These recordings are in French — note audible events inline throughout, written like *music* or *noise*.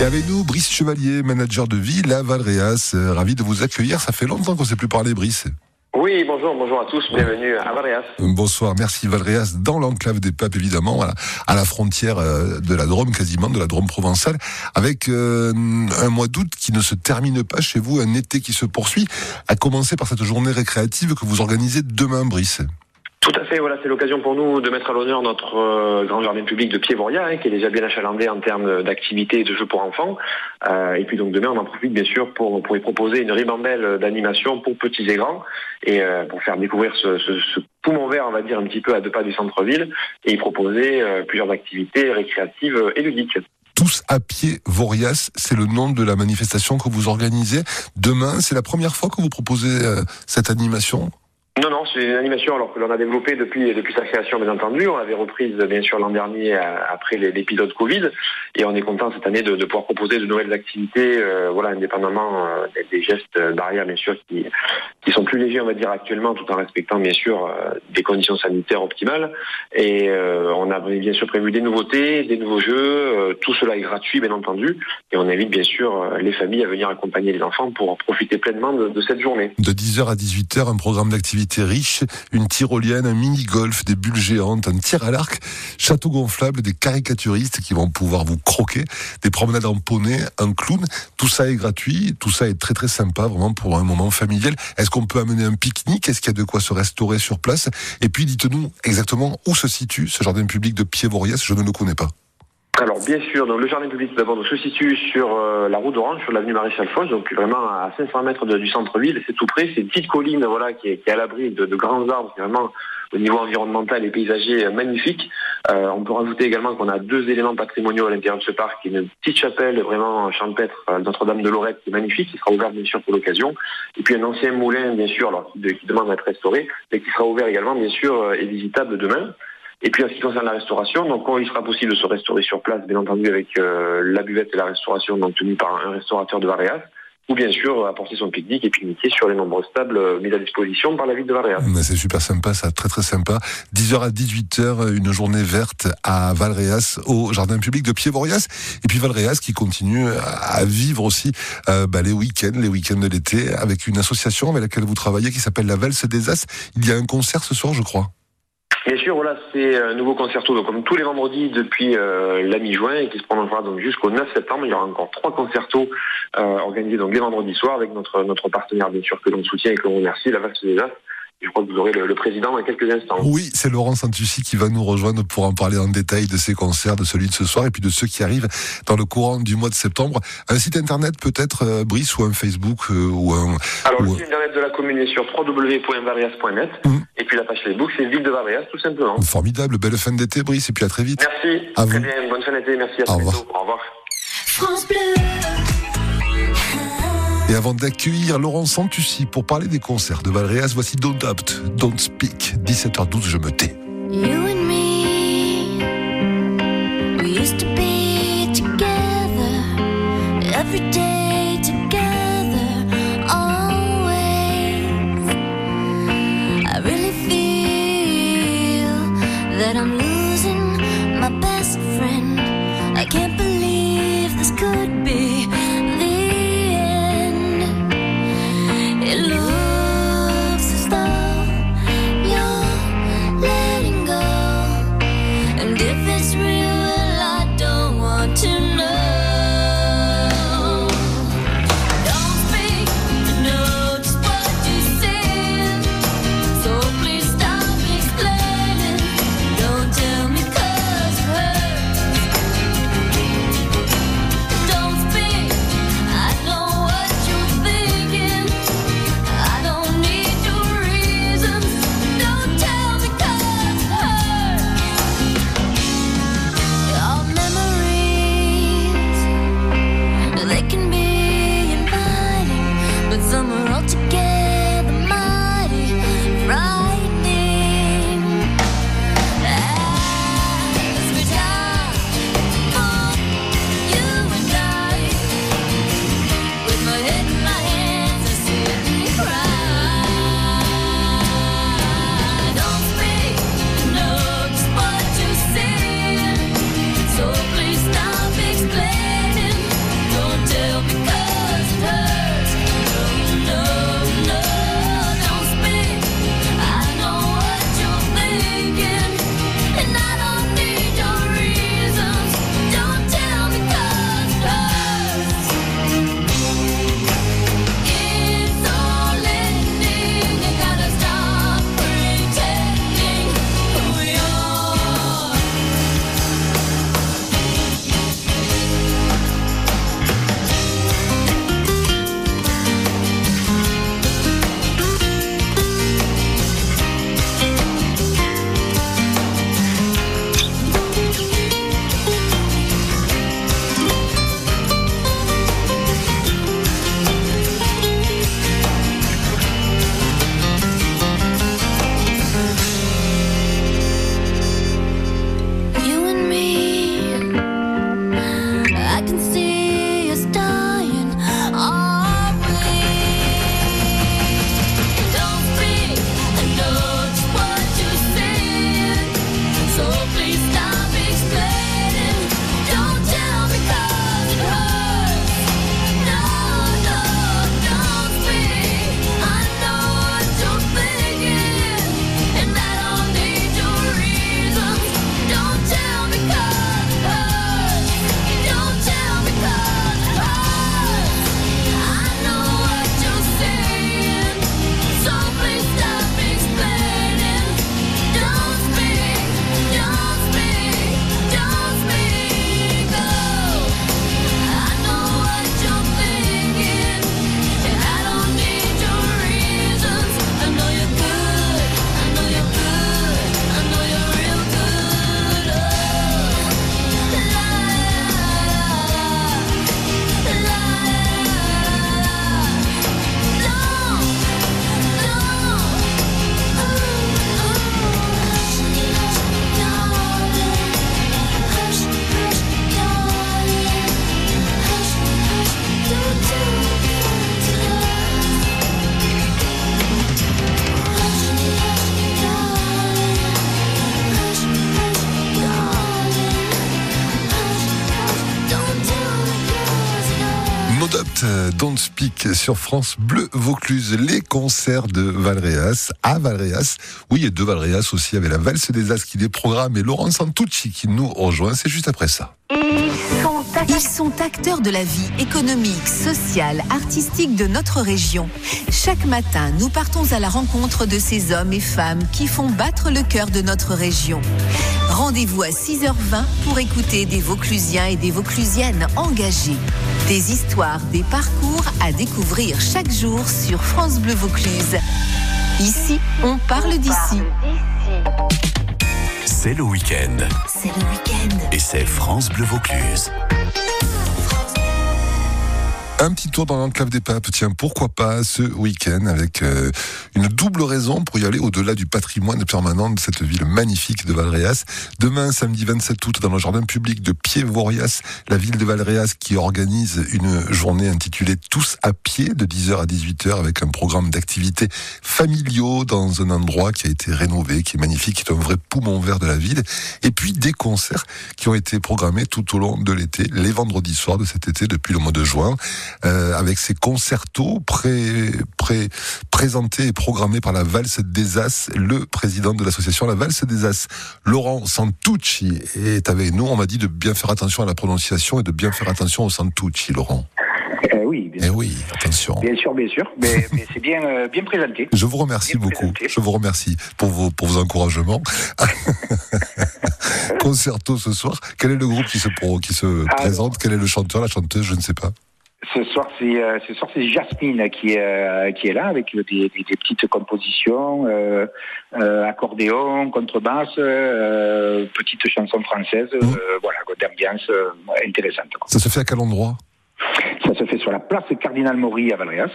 Et avec nous, Brice Chevalier, manager de ville à Valréas. Euh, ravi de vous accueillir. Ça fait longtemps qu'on ne s'est plus parlé, Brice. Oui, bonjour, bonjour à tous, bienvenue à Valréas. Bonsoir, merci Valréas, dans l'enclave des Papes évidemment, à la frontière euh, de la Drôme quasiment, de la Drôme provençale, avec euh, un mois d'août qui ne se termine pas chez vous, un été qui se poursuit, à commencer par cette journée récréative que vous organisez demain, Brice. Tout à fait, voilà, c'est l'occasion pour nous de mettre à l'honneur notre euh, grand jardin public de Pied-Voria, hein, qui est déjà bien achalandé en termes d'activités et de jeux pour enfants. Euh, et puis donc demain, on en profite bien sûr pour, y proposer une ribambelle d'animation pour petits et grands, et euh, pour faire découvrir ce, ce, ce, poumon vert, on va dire, un petit peu à deux pas du centre-ville, et y proposer plusieurs activités récréatives et ludiques. Tous à pied Vorias, c'est le nom de la manifestation que vous organisez. Demain, c'est la première fois que vous proposez cette animation? Non, non, c'est une animation alors que l'on a développée depuis depuis sa création, bien entendu. On l'avait reprise bien sûr l'an dernier euh, après l'épisode Covid, et on est content cette année de, pouvoir proposer de nouvelles activités, euh, voilà, indépendamment euh, des, gestes barrières bien sûr qui qui sont plus légers, on va dire actuellement, tout en respectant bien sûr des conditions sanitaires optimales. Et on a bien sûr prévu des nouveautés, des nouveaux jeux. tout cela est gratuit, bien entendu, et on invite bien sûr les familles à venir accompagner les enfants pour profiter pleinement de, de cette journée. De 10h à 18h, un programme d'activité riche, une tyrolienne, un mini-golf, des bulles géantes, un tir à l'arc, château gonflable, des caricaturistes qui vont pouvoir vous croquer, des promenades en poney, un clown. Tout ça est gratuit, tout ça est très très sympa vraiment pour un moment familial. Est-ce qu'on peut amener un pique-nique? Est-ce qu'il y a de quoi se restaurer sur place? Et puis dites-nous exactement où se situe ce jardin public de Pied-Voriès, je ne le connais pas. Alors bien sûr, donc, le jardin public d'abord se situe sur euh, la route d'Orange, sur l'avenue Maréchal Foch, donc vraiment à 500 mètres du centre-ville. C'est tout près, c'est une petite colline voilà qui est, à l'abri de, grands arbres, c'est vraiment au niveau environnemental et paysager euh, magnifique. Euh, on peut rajouter également qu'on a deux éléments patrimoniaux à l'intérieur de ce parc, une petite chapelle vraiment champêtre Notre-Dame de Lorette qui est magnifique, qui sera ouverte bien sûr pour l'occasion, et puis un ancien moulin bien sûr alors, qui, qui demande à être restauré, mais qui sera ouvert également bien sûr et visitable demain. Et puis en ce qui concerne la restauration, donc il sera possible de se restaurer sur place, bien entendu avec euh, la buvette et la restauration donc tenue par un restaurateur de Varéas, ou bien sûr apporter son pique-nique et pique-niquer sur les nombreuses tables euh, mises à disposition par la ville de Varéas. C'est super sympa, ça, très très sympa. 10h à 18h, une journée verte à Valréas, au jardin public de Pied-Vorias. Et puis Valréas qui continue à vivre aussi euh, bah, les week-ends, les week-ends de l'été, avec une association avec laquelle vous travaillez qui s'appelle la Valse des As. Il y a un concert ce soir, je crois. Bien sûr, voilà, c'est un nouveau concerto, donc comme tous les vendredis depuis euh, la mi-juin et qui se prolongera donc jusqu'au 9 septembre. Il y aura encore trois concertos euh, organisés donc les vendredis soirs avec notre notre partenaire bien sûr que l'on soutient et que l'on remercie, la Vaste des As. Je crois que vous aurez le, président dans quelques instants. Oui, c'est Laurent Santussi qui va nous rejoindre pour en parler en détail de ces concerts, de celui de ce soir et puis de ceux qui arrivent dans le courant du mois de septembre. Un site internet peut-être, euh, Brice, ou un Facebook euh, ou un... Alors le site internet de la commune est sur www.varias.net mmh. et puis la page Facebook c'est Ville de Varias tout simplement. Formidable, belle fin d'été Brice et puis à très vite. Merci, à très bien, bonne fin d'été, merci à Au revoir. Au revoir. France Bleu. Et avant d'accueillir Laurent Santussi pour parler des concerts de Valréas, voici Don't Doubt, Don't Speak. 17h12, je me tais. Adopt, Don't Speak sur France Bleu Vaucluse. Les concerts de Valréas à Valréas. Oui, et de Valréas aussi avec la valse des As qui les programme et Laurent Santucci qui nous rejoint. C'est juste après ça. Ils sont acteurs de la vie économique, sociale, artistique de notre région. Chaque matin, nous partons à la rencontre de ces hommes et femmes qui font battre le cœur de notre région. Rendez-vous à 6h20 pour écouter des Vauclusiens et des Vauclusiennes engagés. Des histoires, des parcours à découvrir chaque jour sur France Bleu Vaucluse. Ici, on parle d'ici. C'est le week-end. C'est le week-end. Et c'est France Bleu Vaucluse. Un petit tour dans l'enclave des papes, tiens, pourquoi pas ce week-end avec euh, une double raison pour y aller au-delà du patrimoine permanent de cette ville magnifique de Valréas. Demain, samedi 27 août, dans le jardin public de Pied-Vorias, la ville de Valréas qui organise une journée intitulée Tous à pied de 10h à 18h avec un programme d'activités familiaux dans un endroit qui a été rénové, qui est magnifique, qui est un vrai poumon vert de la ville. Et puis des concerts qui ont été programmés tout au long de l'été, les vendredis soirs de cet été depuis le mois de juin. Euh, avec ces concertos pré, pré, présentés et programmés par la Valse des As, le président de l'association La Valse des As, Laurent Santucci, est avec nous. On m'a dit de bien faire attention à la prononciation et de bien faire attention au Santucci, Laurent. Euh, oui, bien Eh sûr. oui, attention. Bien sûr, bien sûr. Mais, *laughs* mais c'est bien, euh, bien présenté. Je vous remercie Bien beaucoup. présenté. Je vous remercie pour vos, pour vos encouragements. *laughs* Concerto ce soir. Quel est le groupe qui se, pro- qui se présente? Quel est le chanteur, la chanteuse? Je ne sais pas. Ce soir, c'est euh, ce soir, c'est Jasmine qui est euh, qui est là avec des, des, des petites compositions, euh, euh, accordéon, contrebasse, euh, petites chansons françaises, Mmh. euh, voilà, d'ambiance euh, intéressante. quoi. Ça se fait à quel endroit? Ça se fait sur la place Cardinal Maury à Valréas.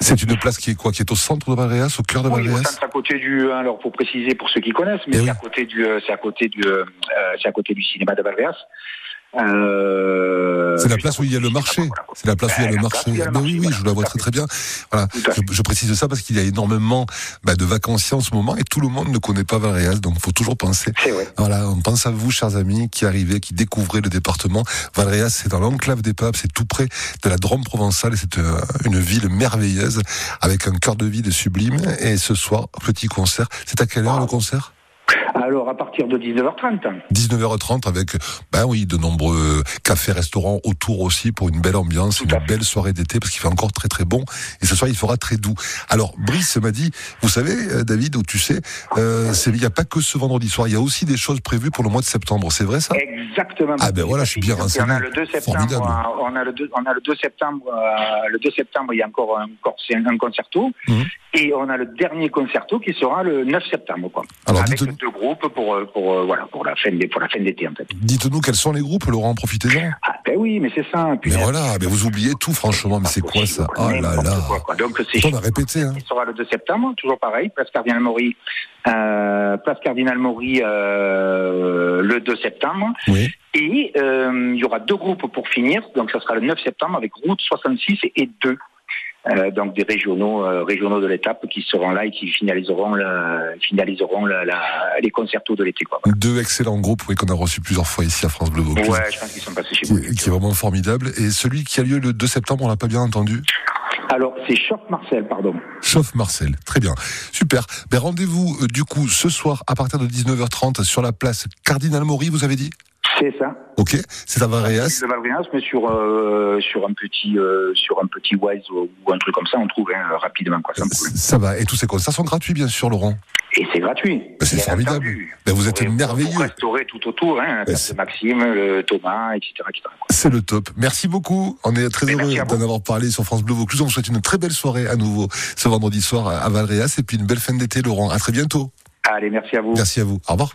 C'est une place qui est quoi? Qui est au centre de Valréas, au cœur de Oui, au Valréas? centre à côté du. Alors pour préciser pour ceux qui connaissent, mais Eh c'est oui. à côté du. C'est à côté du. c'est à côté du cinéma de Valréas. Euh, C'est la place où il y a le marché. C'est la place où il y a le la marché. oui, oui, je la vois très très bien. Voilà. Je, je précise ça parce qu'il y a énormément bah, de vacanciers en ce moment et tout le monde ne connaît pas Valréas, donc il faut toujours penser. Voilà, on pense à vous, chers amis, qui arrivez, qui découvrez le département. Valréas, c'est dans l'enclave des Papes, c'est tout près de la Drôme provençale et c'est euh, une ville merveilleuse avec un cœur de ville sublime. Et ce soir, petit concert. C'est à quelle heure le concert? Alors à partir de 19h30. 19h30 avec, ben oui, de nombreux cafés, restaurants autour aussi pour une belle ambiance, une belle soirée d'été parce qu'il fait encore très très bon et ce soir il fera très doux. Alors Brice m'a dit, vous savez euh, David, où tu sais, euh, il n'y a pas que ce vendredi soir, il y a aussi des choses prévues pour le mois de septembre, c'est vrai ça? Exactement. Ah ben voilà, je suis bien Et On renseigné. a le 2 septembre. Euh, On a le 2, on a le 2 septembre. euh, le 2 septembre, il y a encore un, un, concerto. Mhm. Et on a le dernier concerto qui sera le 9 septembre, quoi. Alors, Avec dites-nous- deux groupes pour euh, pour euh, voilà pour la fin des pour la fin d'été en fait. Dites-nous quels sont les groupes, Laurent, profitez-en. Ah ben oui, mais c'est ça. Puis, Mais voilà, mais vous oubliez tout franchement, mais c'est quoi ça Oh là là quoi, quoi. Donc c'est On a répété, hein qui sera le 2 septembre, toujours pareil, place Cardinal Maury, euh, place Cardinal Maury euh, le 2 septembre. Oui. Et euh, il y aura deux groupes pour finir, donc ça sera le 9 septembre avec Route 66 et 2. Euh, donc des régionaux, euh, régionaux de l'étape qui seront là et qui finaliseront, le- finaliseront la- la- les concertos de l'été. Quoi. Deux excellents groupes oui, qu'on a reçus plusieurs fois ici à France Bleu Vaucluse. Ouais, je pense qu'ils sont passés chez vous. qui, qui est vraiment formidable. Et celui qui a lieu le 2 septembre, on l'a pas bien entendu Alors, c'est Choc Marcel, pardon. Chauffe Marcel. Très bien. Super. Ben, rendez-vous, euh, du coup, ce soir, à partir de 19h30, sur la place Cardinal Maury, vous avez dit? C'est ça. Ok. C'est à Valréas. Le Valréas, mais sur, euh, sur un petit, euh, sur un petit Wise ou, ou un truc comme ça, on trouve hein, rapidement. Quoi, problème. Ça va. Et tous ces concerts sont gratuits, bien sûr, Laurent. Et c'est gratuit. Ben, c'est formidable. Ben, vous êtes merveilleux. Pour restaurer tout autour, hein, Ben, c'est- Maxime, le Thomas, etc. C'est le top. Merci beaucoup. On est très Mais heureux vous. d'en avoir parlé sur France Bleu Vaucluse. On vous souhaite une très belle soirée à nouveau ce vendredi soir à Valréas et puis une belle fin d'été, Laurent. À très bientôt. Allez, merci à vous. Merci à vous. Au revoir.